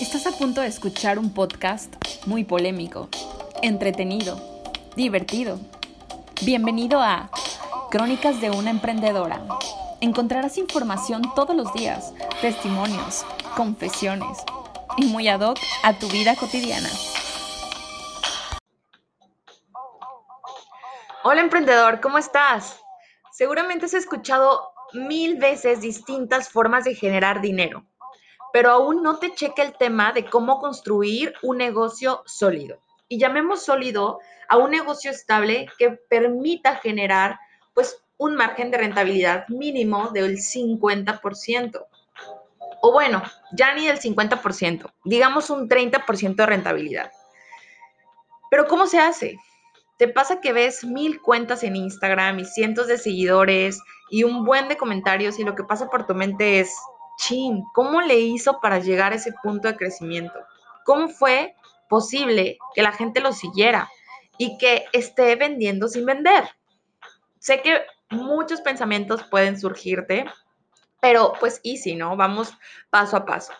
Estás a punto de escuchar un podcast muy polémico, entretenido, divertido. Bienvenido a Crónicas de una Emprendedora. Encontrarás información todos los días, testimonios, confesiones y muy ad hoc a tu vida cotidiana. Hola emprendedor, ¿cómo estás? Seguramente has escuchado mil veces distintas formas de generar dinero pero aún no te checa el tema de cómo construir un negocio sólido. Y llamemos sólido a un negocio estable que permita generar pues un margen de rentabilidad mínimo del 50%. O bueno, ya ni del 50%, digamos un 30% de rentabilidad. Pero ¿cómo se hace? ¿Te pasa que ves mil cuentas en Instagram y cientos de seguidores y un buen de comentarios y lo que pasa por tu mente es, chin, ¿cómo le hizo para llegar a ese punto de crecimiento? ¿Cómo fue posible que la gente lo siguiera y que esté vendiendo sin vender? Sé que muchos pensamientos pueden surgirte, pero pues easy, ¿no? Vamos paso a paso.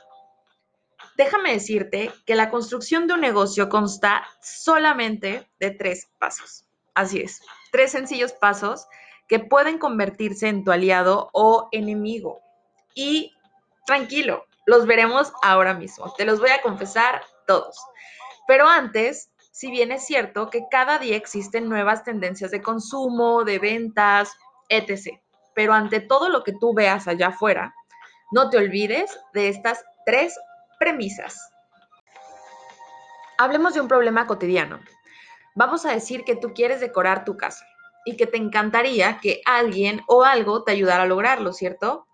Déjame decirte que la construcción de un negocio consta solamente de tres pasos. Así es, tres sencillos pasos que pueden convertirse en tu aliado o enemigo. Y Tranquilo, los veremos ahora mismo. Te los voy a confesar todos. Pero antes, si bien es cierto que cada día existen nuevas tendencias de consumo, de ventas, etc. Pero ante todo lo que tú veas allá afuera, no te olvides de estas tres premisas. Hablemos de un problema cotidiano. Vamos a decir que tú quieres decorar tu casa y que te encantaría que alguien o algo te ayudara a lograrlo, ¿cierto?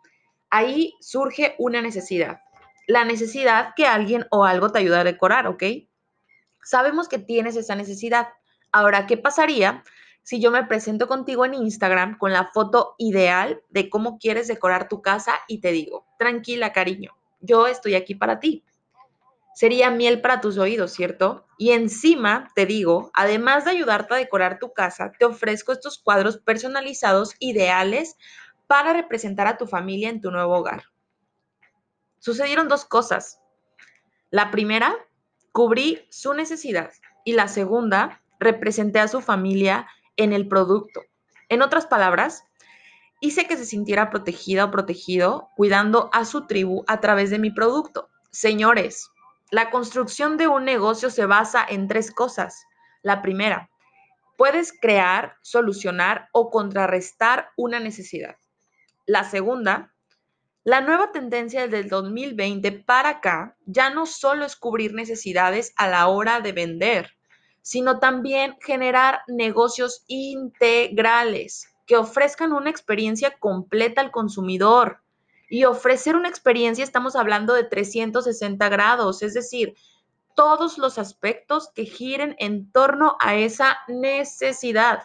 Ahí surge una necesidad. La necesidad que alguien o algo te ayude a decorar, ¿ok? Sabemos que tienes esa necesidad. Ahora, ¿qué pasaría si yo me presento contigo en Instagram con la foto ideal de cómo quieres decorar tu casa y te digo, tranquila, cariño, yo estoy aquí para ti? Sería miel para tus oídos, ¿cierto? Y encima te digo, además de ayudarte a decorar tu casa, te ofrezco estos cuadros personalizados ideales para representar a tu familia en tu nuevo hogar. Sucedieron dos cosas. La primera, cubrí su necesidad y la segunda, representé a su familia en el producto. En otras palabras, hice que se sintiera protegida o protegido cuidando a su tribu a través de mi producto. Señores, la construcción de un negocio se basa en tres cosas. La primera, puedes crear, solucionar o contrarrestar una necesidad. La segunda, la nueva tendencia del 2020 para acá ya no solo es cubrir necesidades a la hora de vender, sino también generar negocios integrales que ofrezcan una experiencia completa al consumidor. Y ofrecer una experiencia, estamos hablando de 360 grados, es decir, todos los aspectos que giren en torno a esa necesidad.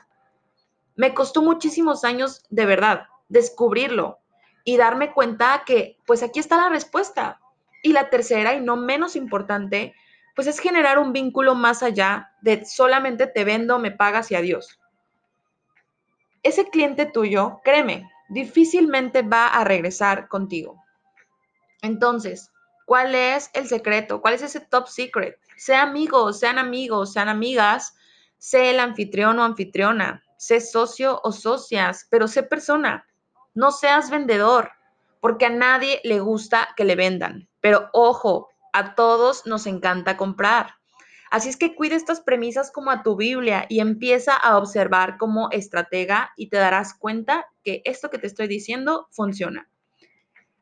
Me costó muchísimos años, de verdad, descubrirlo y darme cuenta que pues aquí está la respuesta. Y la tercera y no menos importante, pues es generar un vínculo más allá de solamente te vendo, me pagas y adiós. Ese cliente tuyo, créeme, difícilmente va a regresar contigo. Entonces, ¿cuál es el secreto? ¿Cuál es ese top secret? Sea amigos, sean amigos, sean amigas, sé el anfitrión o anfitriona, sé socio o socias, pero sé persona. No seas vendedor, porque a nadie le gusta que le vendan. Pero ojo, a todos nos encanta comprar. Así es que cuida estas premisas como a tu Biblia y empieza a observar como estratega y te darás cuenta que esto que te estoy diciendo funciona.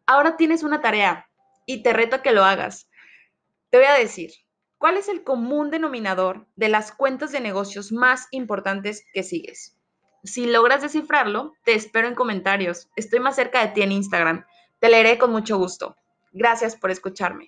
Ahora tienes una tarea y te reto que lo hagas. Te voy a decir, ¿cuál es el común denominador de las cuentas de negocios más importantes que sigues? Si logras descifrarlo, te espero en comentarios. Estoy más cerca de ti en Instagram. Te leeré con mucho gusto. Gracias por escucharme.